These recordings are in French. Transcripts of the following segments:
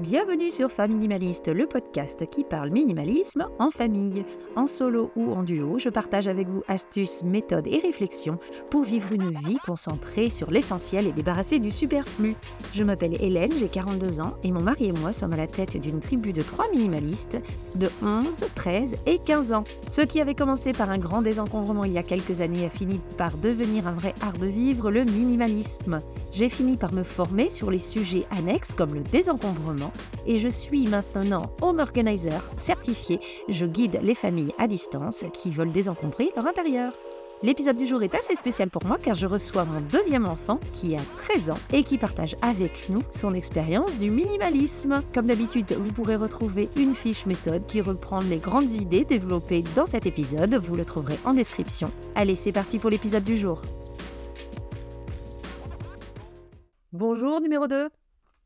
Bienvenue sur Famille Minimaliste, le podcast qui parle minimalisme en famille. En solo ou en duo, je partage avec vous astuces, méthodes et réflexions pour vivre une vie concentrée sur l'essentiel et débarrassée du superflu. Je m'appelle Hélène, j'ai 42 ans et mon mari et moi sommes à la tête d'une tribu de trois minimalistes de 11, 13 et 15 ans. Ce qui avait commencé par un grand désencombrement il y a quelques années a fini par devenir un vrai art de vivre, le minimalisme. J'ai fini par me former sur les sujets annexes comme le désencombrement et je suis maintenant home organizer certifié. Je guide les familles à distance qui veulent désencombrer leur intérieur. L'épisode du jour est assez spécial pour moi car je reçois mon deuxième enfant qui a 13 ans et qui partage avec nous son expérience du minimalisme. Comme d'habitude, vous pourrez retrouver une fiche méthode qui reprend les grandes idées développées dans cet épisode. Vous le trouverez en description. Allez, c'est parti pour l'épisode du jour. Bonjour numéro 2.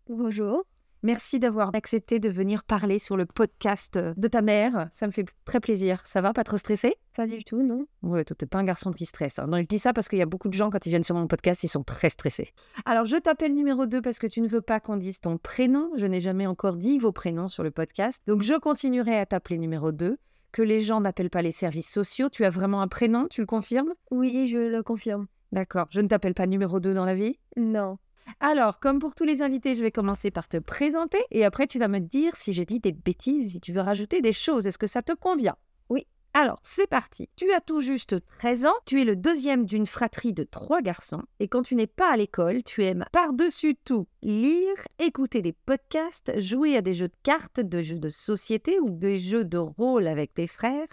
Bonjour. Merci d'avoir accepté de venir parler sur le podcast de ta mère. Ça me fait très plaisir. Ça va, pas trop stressé Pas du tout, non. Ouais, toi, t'es pas un garçon qui stresse. Hein. Non, je dis ça parce qu'il y a beaucoup de gens, quand ils viennent sur mon podcast, ils sont très stressés. Alors, je t'appelle numéro 2 parce que tu ne veux pas qu'on dise ton prénom. Je n'ai jamais encore dit vos prénoms sur le podcast. Donc, je continuerai à t'appeler numéro 2 que les gens n'appellent pas les services sociaux. Tu as vraiment un prénom, tu le confirmes? Oui, je le confirme. D'accord. Je ne t'appelle pas numéro 2 dans la vie? Non. Alors, comme pour tous les invités, je vais commencer par te présenter et après tu vas me dire si j'ai dit des bêtises, si tu veux rajouter des choses. Est-ce que ça te convient? Oui. Alors, c'est parti. Tu as tout juste 13 ans, tu es le deuxième d'une fratrie de trois garçons et quand tu n'es pas à l'école, tu aimes par-dessus tout lire, écouter des podcasts, jouer à des jeux de cartes, de jeux de société ou des jeux de rôle avec tes frères.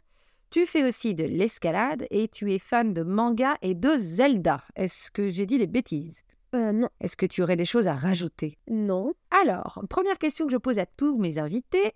Tu fais aussi de l'escalade et tu es fan de manga et de Zelda. Est-ce que j'ai dit des bêtises? Euh, non. Est-ce que tu aurais des choses à rajouter? Non. Alors, première question que je pose à tous mes invités,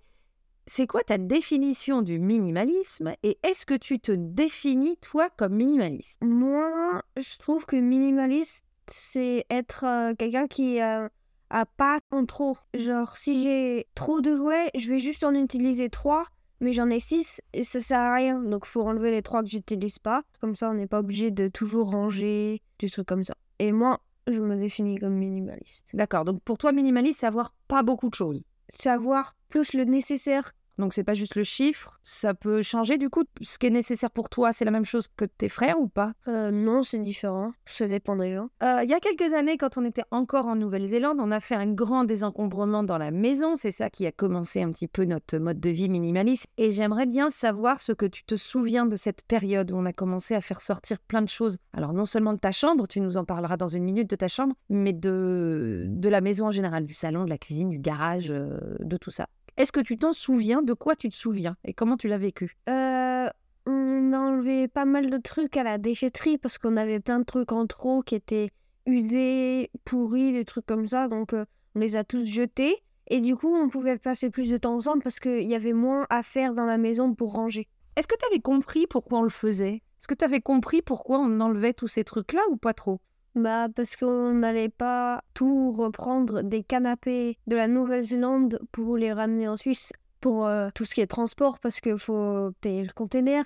c'est quoi ta définition du minimalisme et est-ce que tu te définis toi comme minimaliste? Moi, je trouve que minimaliste, c'est être euh, quelqu'un qui euh, a pas en trop. Genre, si j'ai trop de jouets, je vais juste en utiliser trois, mais j'en ai six et ça sert à rien. Donc, faut enlever les trois que j'utilise pas. Comme ça, on n'est pas obligé de toujours ranger, des trucs comme ça. Et moi, je me définis comme minimaliste. D'accord, donc pour toi, minimaliste, c'est pas beaucoup de choses. Savoir plus le nécessaire donc c'est pas juste le chiffre, ça peut changer du coup. Ce qui est nécessaire pour toi, c'est la même chose que tes frères ou pas? Euh, Non, c'est différent. Ça dépend des gens. Euh, il y a quelques années, quand on était encore en Nouvelle-Zélande, on a fait un grand désencombrement dans la maison. C'est ça qui a commencé un petit peu notre mode de vie minimaliste. Et j'aimerais bien savoir ce que tu te souviens de cette période où on a commencé à faire sortir plein de choses. Alors non seulement de ta chambre, tu nous en parleras dans une minute de ta chambre, mais de, de la maison en général, du salon, de la cuisine, du garage, euh, de tout ça. Est-ce que tu t'en souviens? De quoi tu te souviens? Et comment tu l'as vécu? Euh, On enlevait pas mal de trucs à la déchetterie parce qu'on avait plein de trucs en trop qui étaient usés, pourris, des trucs comme ça. Donc euh, on les a tous jetés. Et du coup, on pouvait passer plus de temps ensemble parce qu'il y avait moins à faire dans la maison pour ranger. Est-ce que tu avais compris pourquoi on le faisait? Est-ce que tu avais compris pourquoi on enlevait tous ces trucs-là ou pas trop? Bah, parce qu'on n'allait pas tout reprendre des canapés de la Nouvelle-Zélande pour les ramener en Suisse pour euh, tout ce qui est transport parce qu'il faut payer le container.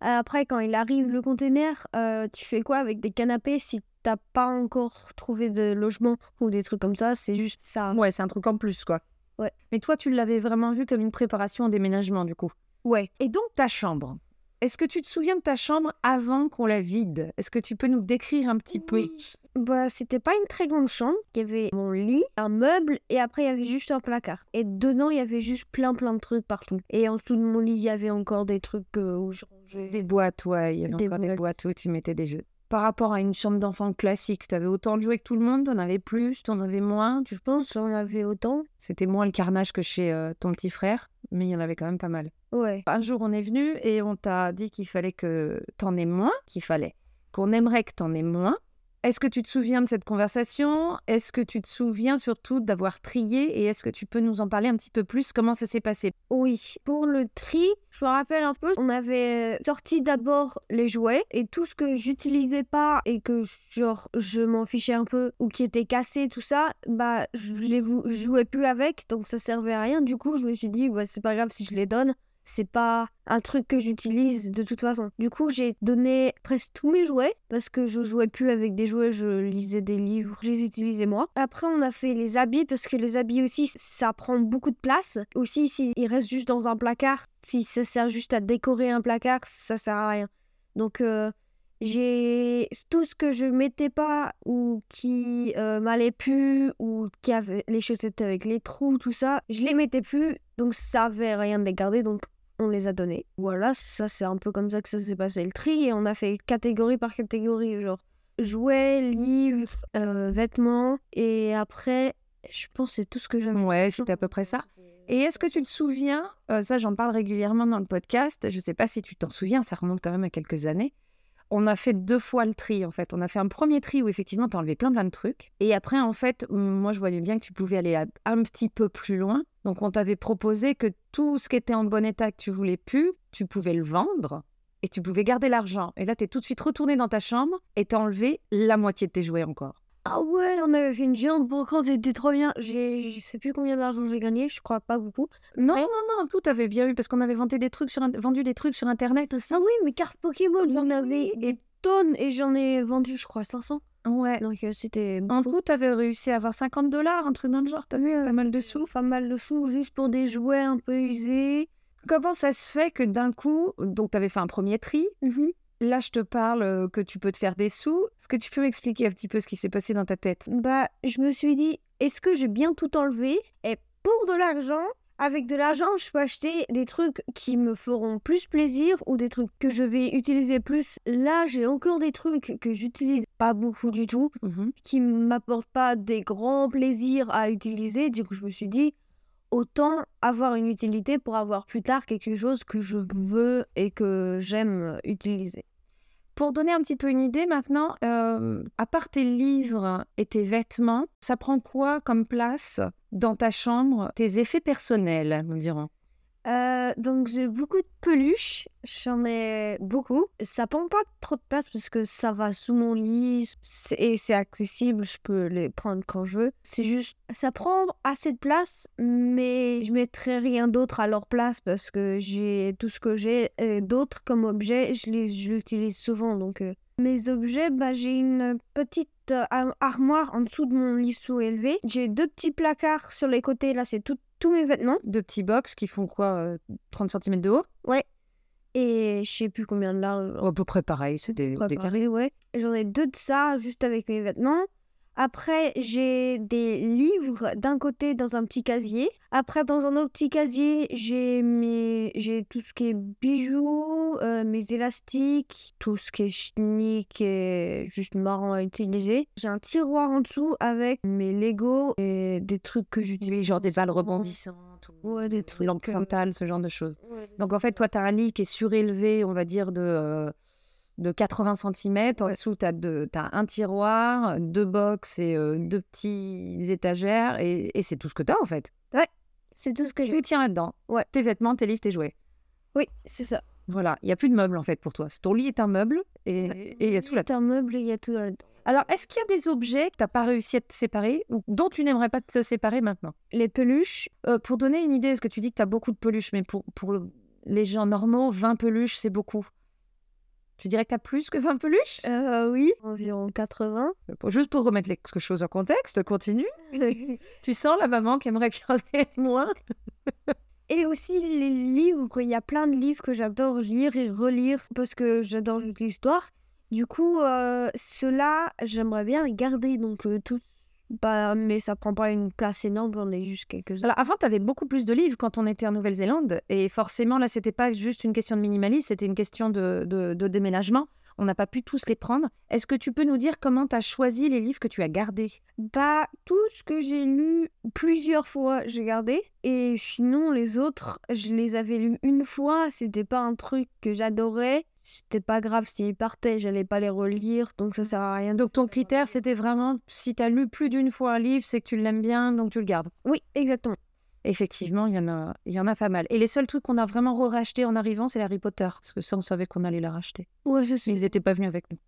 Après, quand il arrive le container, euh, tu fais quoi avec des canapés si t'as pas encore trouvé de logement ou des trucs comme ça? C'est juste ça. Ouais, c'est un truc en plus, quoi. Ouais. Mais toi, tu l'avais vraiment vu comme une préparation au déménagement, du coup? Ouais. Et donc, ta chambre, est-ce que tu te souviens de ta chambre avant qu'on la vide? Est-ce que tu peux nous décrire un petit peu? Bah, c'était pas une très grande chambre. Il y avait mon lit, un meuble, et après il y avait juste un placard. Et dedans, il y avait juste plein plein de trucs partout. Et en dessous de mon lit, il y avait encore des trucs euh, où je rangeais. Des boîtes, ouais. Il y avait Des encore des boîtes où tu mettais des jeux. Par rapport à une chambre d'enfant classique, tu avais autant de jouets que tout le monde T'en avais plus T'en avais moins Je pense que j'en avais autant. C'était moins le carnage que chez euh, ton petit frère, mais il y en avait quand même pas mal. Ouais. Un jour, on est venu et on t'a dit qu'il fallait que t'en aies moins, qu'il fallait qu'on aimerait que t'en aies moins. Est-ce que tu te souviens de cette conversation? Est-ce que tu te souviens surtout d'avoir trié? Et est-ce que tu peux nous en parler un petit peu plus? Comment ça s'est passé? Oui, pour le tri, je me rappelle un peu, on avait sorti d'abord les jouets et tout ce que j'utilisais pas et que genre je m'en fichais un peu ou qui était cassé tout ça, bah je les jouais plus avec donc ça servait à rien. Du coup, je me suis dit bah c'est pas grave si je les donne c'est pas un truc que j'utilise de toute façon. Du coup, j'ai donné presque tous mes jouets parce que je jouais plus avec des jouets, je lisais des livres, je les utilisais moi. Après, on a fait les habits parce que les habits aussi, ça prend beaucoup de place. Aussi, s'ils restent juste dans un placard, si ça sert juste à décorer un placard, ça sert à rien. Donc, euh, j'ai tout ce que je mettais pas ou qui euh, m'allait plus ou qui avait les chaussettes avec les trous, tout ça, je les mettais plus. Donc, ça avait rien de les garder. Donc, on les a donnés. Voilà, ça c'est un peu comme ça que ça s'est passé le tri et on a fait catégorie par catégorie, genre jouets, livres, euh, vêtements et après, je pense que c'est tout ce que j'aime. Ouais, c'était à peu près ça. Et est-ce que tu te souviens, euh, ça j'en parle régulièrement dans le podcast, je sais pas si tu t'en souviens, ça remonte quand même à quelques années. On a fait deux fois le tri en fait. On a fait un premier tri où effectivement tu enlevé plein plein de trucs. Et après en fait, moi je voyais bien que tu pouvais aller un petit peu plus loin. Donc on t'avait proposé que tout ce qui était en bon état que tu voulais plus, tu pouvais le vendre et tu pouvais garder l'argent. Et là, tu es tout de suite retourné dans ta chambre et t'as enlevé la moitié de tes jouets encore. Ah ouais, on avait fait une géante brocante, c'était trop bien. J'ai, je sais plus combien d'argent j'ai gagné, je crois pas beaucoup. Non, non, non, tout avait bien eu parce qu'on avait vendu des trucs sur, vendu des trucs sur internet aussi. Ah oui, mes cartes Pokémon, j'en avais des tonnes et j'en ai vendu, je crois, 500. Ouais. Donc euh, c'était. En tout, t'avais réussi à avoir 50 dollars, un truc dans le genre. T'avais Oui, pas mal de sous. Pas mal de sous juste pour des jouets un peu usés. Comment ça se fait que d'un coup, donc t'avais fait un premier tri, là je te parle que tu peux te faire des sous. Est-ce que tu peux m'expliquer un petit peu ce qui s'est passé dans ta tête? Bah, je me suis dit, est-ce que j'ai bien tout enlevé? Et pour de l'argent, avec de l'argent, je peux acheter des trucs qui me feront plus plaisir ou des trucs que je vais utiliser plus. Là, j'ai encore des trucs que j'utilise pas beaucoup du tout, qui m'apportent pas des grands plaisirs à utiliser. Du coup, je me suis dit, autant avoir une utilité pour avoir plus tard quelque chose que je veux et que j'aime utiliser. Pour donner un petit peu une idée maintenant, euh, à part tes livres et tes vêtements, ça prend quoi comme place dans ta chambre Tes effets personnels, nous dirons? Euh, donc j'ai beaucoup de peluches, j'en ai beaucoup. Ça prend pas trop de place parce que ça va sous mon lit et c'est accessible, je peux les prendre quand je veux. C'est juste, ça prend assez de place, mais je mettrai rien d'autre à leur place parce que j'ai tout ce que j'ai d'autres comme objet, je l'utilise souvent. Donc euh, mes objets, bah, j'ai une petite euh, ar- armoire en dessous de mon lit sous-élevé. J'ai deux petits placards sur les côtés, là c'est tout- tous mes vêtements. Deux petits box qui font quoi euh, 30 cm de haut Et je sais plus combien de large. À peu près pareil, c'est des, des carrés. ouais. J'en ai deux de ça, juste avec mes vêtements. Après, j'ai des livres d'un côté dans un petit casier. Après, dans un autre petit casier, j'ai mes... j'ai tout ce qui est bijoux, euh, mes élastiques, tout ce qui est schnick et juste marrant à utiliser. J'ai un tiroir en dessous avec mes Lego et des trucs que j'utilise, Genre des balles rebondissantes. ou Ouais, des trucs, lampes frontales, ce genre de choses. Ouais, Donc en fait, toi, tu as un lit qui est surélevé, on va dire, de, euh, de 80 cm. En Ouais. dessous, tu as, un tiroir, deux box et euh, deux petits étagères. Et, et c'est tout ce que tu as en fait. c'est tout ce que j'ai. Tu tiens là-dedans. Ouais. Tes vêtements, tes livres, tes jouets. Oui, c'est ça. Voilà, il n'y a plus de meubles en fait pour toi. Ton lit est un meuble et il y a tout là C'est un meuble et il y a tout là-dedans. Alors, est-ce qu'il y a des objets que tu n'as pas réussi à te séparer ou dont tu n'aimerais pas te séparer maintenant? Les peluches, Euh, Pour donner une idée, parce que tu dis que tu as beaucoup de peluches, mais pour, pour le- les gens normaux, 20 peluches, c'est beaucoup. Tu dirais que tu as plus que 20 peluches? Euh, oui, environ 80. Pour- Juste pour remettre les quelque chose en contexte, continue. Tu sens la maman qui aimerait qu'il y en ait moins Et aussi les livres, il y a plein de livres que j'adore lire et relire parce que j'adore l'histoire. Du coup, euh, ceux-là, j'aimerais bien les garder, donc euh, tous. Bah, mais ça prend pas une place énorme, j'en ai juste quelques-uns. Alors avant, tu avais beaucoup plus de livres quand on était en Nouvelle-Zélande. Et forcément, là, c'était pas juste une question de minimalisme, c'était une question de, de- de déménagement. On n'a pas pu tous les prendre. Est-ce que tu peux nous dire comment tu as choisi les livres que tu as gardés? Bah, tout ce que j'ai lu plusieurs fois, j'ai gardé. Et sinon, les autres, je les avais lus une fois. C'était pas un truc que j'adorais. C'était pas grave s'ils partaient, j'allais pas les relire, donc ça sert à rien. Donc ton critère, c'était vraiment, si tu as lu plus d'une fois un livre, c'est que tu l'aimes bien, donc tu le gardes. Oui, exactement. Effectivement, il y en a, il y en a pas mal. Et les seuls trucs qu'on a vraiment re-rachetés en arrivant, c'est Harry Potter. Parce que ça, on savait qu'on allait la racheter. Ouais, c'est ça. Ils n'étaient pas venus avec nous.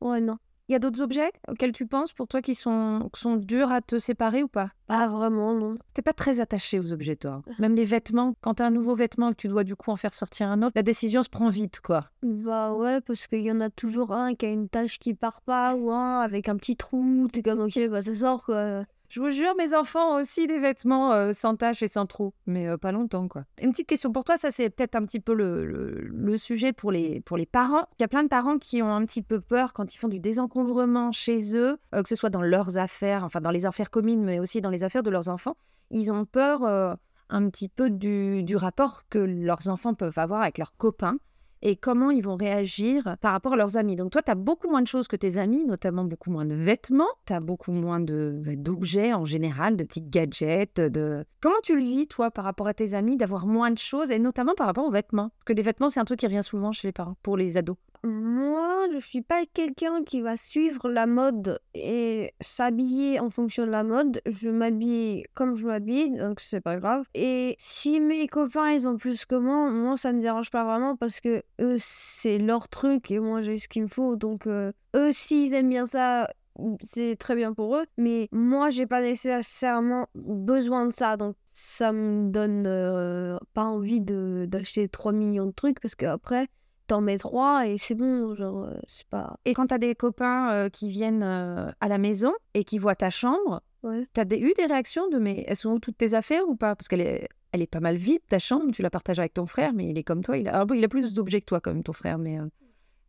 Ouais, non. Il y a d'autres objets auxquels tu penses pour toi qui sont, qui sont durs à te séparer ou pas? Pas vraiment, non. T'es pas très attaché aux objets, toi. Même les vêtements, quand t'as un nouveau vêtement et que tu dois du coup en faire sortir un autre, la décision se prend vite, quoi. Bah ouais, parce qu'il y en a toujours un qui a une tache qui part pas ou un avec un petit trou. T'es comme, ok, bah ça sort, quoi. Je vous jure, mes enfants ont aussi des vêtements sans taches et sans trous, mais pas longtemps, quoi. Une petite question pour toi, ça c'est peut-être un petit peu le, sujet pour les, pour les parents. Il y a plein de parents qui ont un petit peu peur quand ils font du désencombrement chez eux, que ce soit dans leurs affaires, enfin dans les affaires communes, mais aussi dans les affaires de leurs enfants. Ils ont peur un petit peu du rapport que leurs enfants peuvent avoir avec leurs copains et comment ils vont réagir par rapport à leurs amis. Donc toi, tu as beaucoup moins de choses que tes amis, notamment beaucoup moins de vêtements, tu as beaucoup moins de d'objets en général, de petits gadgets, de... Comment tu le vis, toi, par rapport à tes amis, d'avoir moins de choses, et notamment par rapport aux vêtements? Parce que les vêtements, c'est un truc qui revient souvent chez les parents, pour les ados. Moi, je suis pas quelqu'un qui va suivre la mode et s'habiller en fonction de la mode. Je m'habille comme je m'habille, donc c'est pas grave. Et si mes copains ils ont plus que moi, moi ça me dérange pas vraiment parce que eux c'est leur truc et moi j'ai ce qu'il me faut. Donc euh, eux s'ils aiment bien ça, c'est très bien pour eux. Mais moi j'ai pas nécessairement besoin de ça, donc ça me donne euh, pas envie d'acheter 3 millions de trucs parce qu'après t'en mets trois et c'est bon, genre, euh, c'est pas... Et quand tu as des copains euh, qui viennent euh, à la maison et qui voient ta chambre, Ouais. tu as eu des réactions de mais elles sont où toutes tes affaires ou pas? Parce qu'elle est, elle est pas mal vide, ta chambre, tu la partages avec ton frère, mais il est comme toi. Il a, bon, il a plus d'objets que toi, quand même, ton frère, mais,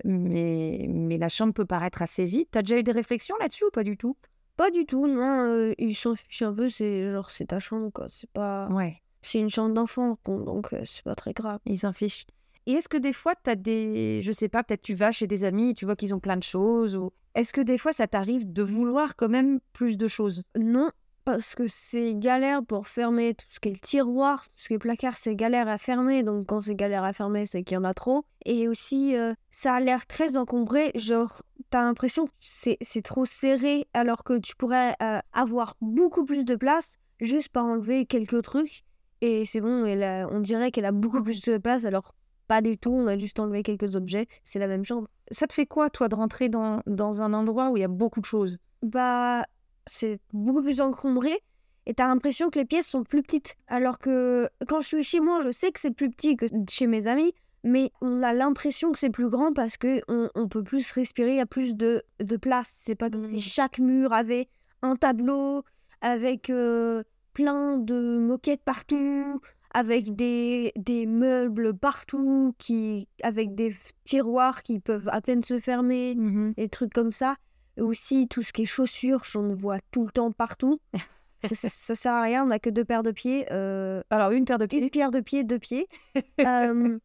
mais, mais la chambre peut paraître assez vide. Tu as déjà eu des réflexions là-dessus ou pas du tout? Pas du tout, non, ils s'en fichent un peu, c'est genre, c'est ta chambre, quoi, c'est pas... Ouais, C'est une chambre d'enfant, donc c'est pas très grave. ils s'en fichent. Et est-ce que des fois, tu as des. Je sais pas, peut-être tu vas chez des amis et tu vois qu'ils ont plein de choses ou... Est-ce que des fois, ça t'arrive de vouloir quand même plus de choses? Non, parce que c'est galère pour fermer tout ce qui est le tiroir, tout ce qui est placard, c'est galère à fermer, donc quand c'est galère à fermer, c'est qu'il y en a trop. Et aussi, euh, ça a l'air très encombré, genre, t'as l'impression que c'est trop serré, alors que tu pourrais euh, avoir beaucoup plus de place juste par enlever quelques trucs, et c'est bon, elle on dirait qu'elle a beaucoup plus de place, alors pas du tout, on a juste enlevé quelques objets, c'est la même chambre. Ça te fait quoi, toi, de rentrer dans, dans un endroit où il y a beaucoup de choses? Bah, c'est beaucoup plus encombré et t'as l'impression que les pièces sont plus petites. Alors que quand je suis chez moi, je sais que c'est plus petit que chez mes amis, mais on a l'impression que c'est plus grand parce que on, on peut plus respirer, il y a plus de, de place. C'est pas comme si Mhm. chaque mur avait un tableau avec euh, plein de moquettes partout, avec des, des meubles partout, qui, avec des tiroirs qui peuvent à peine se fermer des trucs comme ça. Et aussi, tout ce qui est chaussures, j'en vois tout le temps partout. ça, ça, ça sert à rien, on n'a que deux paires de pieds. euh, Alors, une paire de une pieds paire de pieds, deux pieds. Euh,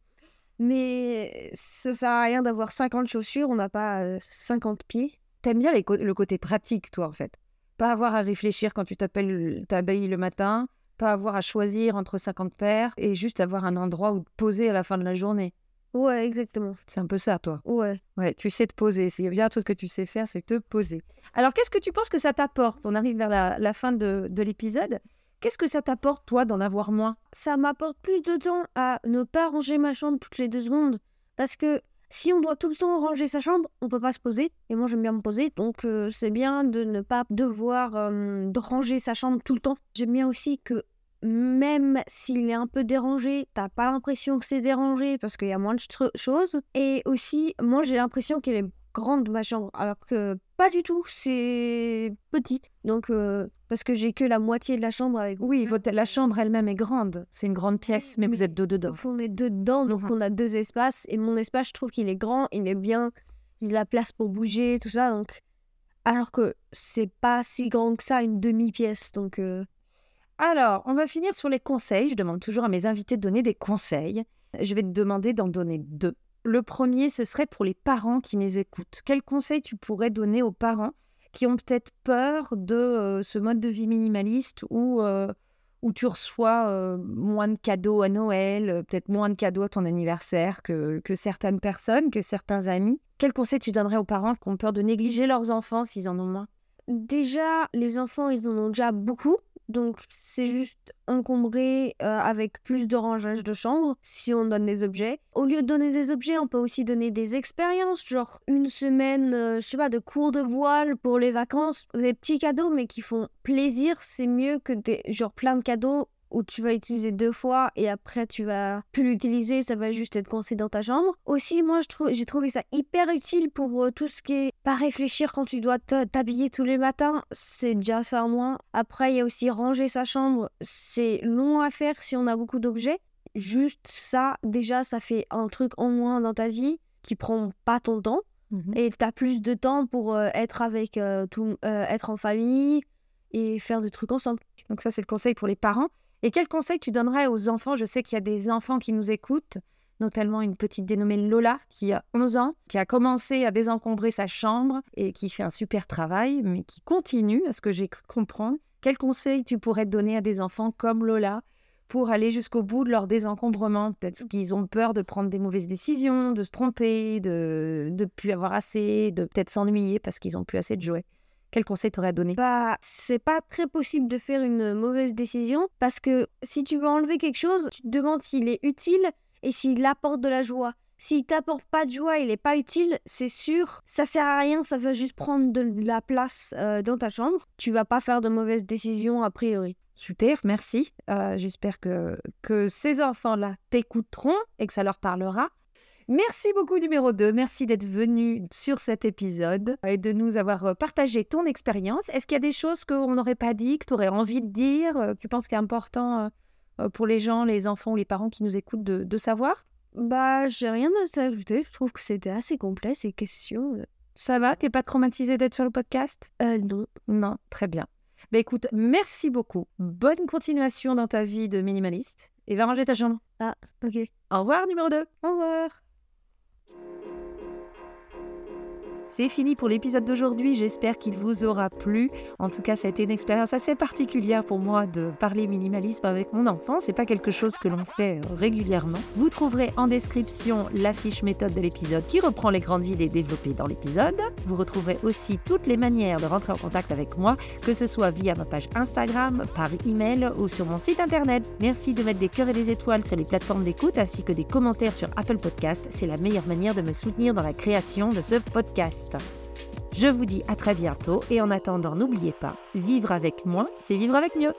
mais ça sert à rien d'avoir 50 chaussures, on n'a pas euh, 50 pieds. T'aimes bien les le côté pratique, toi, en fait. Pas avoir à réfléchir quand tu t'appelles, t'habilles le matin, pas avoir à choisir entre 50 paires et juste avoir un endroit où te poser à la fin de la journée. Ouais, exactement. C'est un peu ça, toi. Ouais. Ouais, tu sais te poser. S'il y a bien un truc que tu sais faire, c'est te poser. Alors, qu'est-ce que tu penses que ça t'apporte? On arrive vers la, la fin de, de l'épisode. Qu'est-ce que ça t'apporte, toi, d'en avoir moins? Ça m'apporte plus de temps à ne pas ranger ma chambre toutes les deux secondes. Parce que si on doit tout le temps ranger sa chambre, on peut pas se poser. Et moi, j'aime bien me poser. Donc, euh, c'est bien de ne pas devoir euh, de ranger sa chambre tout le temps. J'aime bien aussi que même s'il est un peu dérangé, t'as pas l'impression que c'est dérangé parce qu'il y a moins de choses. Et aussi, moi, j'ai l'impression qu'elle est grande, ma chambre. Alors que pas du tout, c'est petit. Donc, euh, parce que j'ai que la moitié de la chambre avec Oui, votre, la chambre elle-même est grande. C'est une grande pièce, mais vous êtes deux dedans. on est deux dedans, donc Mhm. on a deux espaces. Et mon espace, je trouve qu'il est grand, il est bien, il a la place pour bouger, tout ça. Donc, alors que c'est pas si grand que ça, une demi-pièce. Donc, euh, Alors, on va finir sur les conseils. Je demande toujours à mes invités de donner des conseils. Je vais te demander d'en donner deux. Le premier, ce serait pour les parents qui nous écoutent. Quels conseils tu pourrais donner aux parents qui ont peut-être peur de euh, ce mode de vie minimaliste où, euh, où tu reçois euh, moins de cadeaux à Noël, peut-être moins de cadeaux à ton anniversaire que, que certaines personnes, que certains amis? Quels conseils tu donnerais aux parents qui ont peur de négliger leurs enfants s'ils en ont moins? Déjà, les enfants, ils en ont déjà beaucoup. Donc c'est juste encombré euh, avec plus de rangage de chambre si on donne des objets. Au lieu de donner des objets, on peut aussi donner des expériences, genre une semaine, euh, je sais pas, de cours de voile pour les vacances, des petits cadeaux mais qui font plaisir, c'est mieux que des genre plein de cadeaux où tu vas utiliser deux fois et après tu vas plus l'utiliser, ça va juste être coincé dans ta chambre. Aussi, moi, j'ai trouvé ça hyper utile pour euh, tout ce qui est pas réfléchir quand tu dois t'habiller tous les matins, c'est déjà ça en moins. Après, il y a aussi ranger sa chambre, c'est long à faire si on a beaucoup d'objets. Juste ça, déjà, ça fait un truc en moins dans ta vie qui prend pas ton temps. Mmh et tu as plus de temps pour euh, être avec euh, tout, être en famille et faire des trucs ensemble. Donc ça, c'est le conseil pour les parents. Et quel conseil tu donnerais aux enfants? Je sais qu'il y a des enfants qui nous écoutent, notamment une petite dénommée Lola qui a 11 ans, qui a commencé à désencombrer sa chambre et qui fait un super travail, mais qui continue, à ce que j'ai cru comprendre. Quel conseil tu pourrais donner à des enfants comme Lola pour aller jusqu'au bout de leur désencombrement? Peut-être qu'ils ont peur de prendre des mauvaises décisions, de se tromper, de ne plus avoir assez, de peut-être s'ennuyer parce qu'ils n'ont plus assez de jouets. Quel conseil t'aurais donné? Bah, c'est pas très possible de faire une mauvaise décision parce que si tu veux enlever quelque chose, tu te demandes s'il est utile et s'il apporte de la joie. S'il t'apporte pas de joie, il est pas utile, c'est sûr, ça sert à rien, ça va juste prendre de la place euh, dans ta chambre. Tu vas pas faire de mauvaises décisions a priori. Super, merci. Euh, j'espère que, que ces enfants-là t'écouteront et que ça leur parlera. Merci beaucoup numéro 2, merci d'être venu sur cet épisode et de nous avoir euh, partagé ton expérience. Est-ce qu'il y a des choses qu'on n'aurait pas dit, que tu aurais envie de dire, euh, que tu penses qu'il est important euh, pour les gens, les enfants ou les parents qui nous écoutent de, savoir? Bah, j'ai rien à t'ajouter. Je trouve que c'était assez complet ces questions. Ça va? T'es pas traumatisé d'être sur le podcast? Euh, Non. Non, très bien. Bah écoute, merci beaucoup. Bonne continuation dans ta vie de minimaliste. Et va ranger ta chambre. Ah, ok. Au revoir numéro 2. Au revoir. Thank you. C'est fini pour l'épisode d'aujourd'hui, j'espère qu'il vous aura plu. En tout cas, ça a été une expérience assez particulière pour moi de parler minimalisme avec mon enfant. C'est pas quelque chose que l'on fait régulièrement. Vous trouverez en description la fiche méthode de l'épisode qui reprend les grandes idées développées dans l'épisode. Vous retrouverez aussi toutes les manières de rentrer en contact avec moi, que ce soit via ma page Instagram, par email ou sur mon site internet. Merci de mettre des cœurs et des étoiles sur les plateformes d'écoute ainsi que des commentaires sur Apple Podcast. C'est la meilleure manière de me soutenir dans la création de ce Je vous dis à très bientôt et en attendant, n'oubliez pas, vivre avec moins, c'est vivre avec mieux.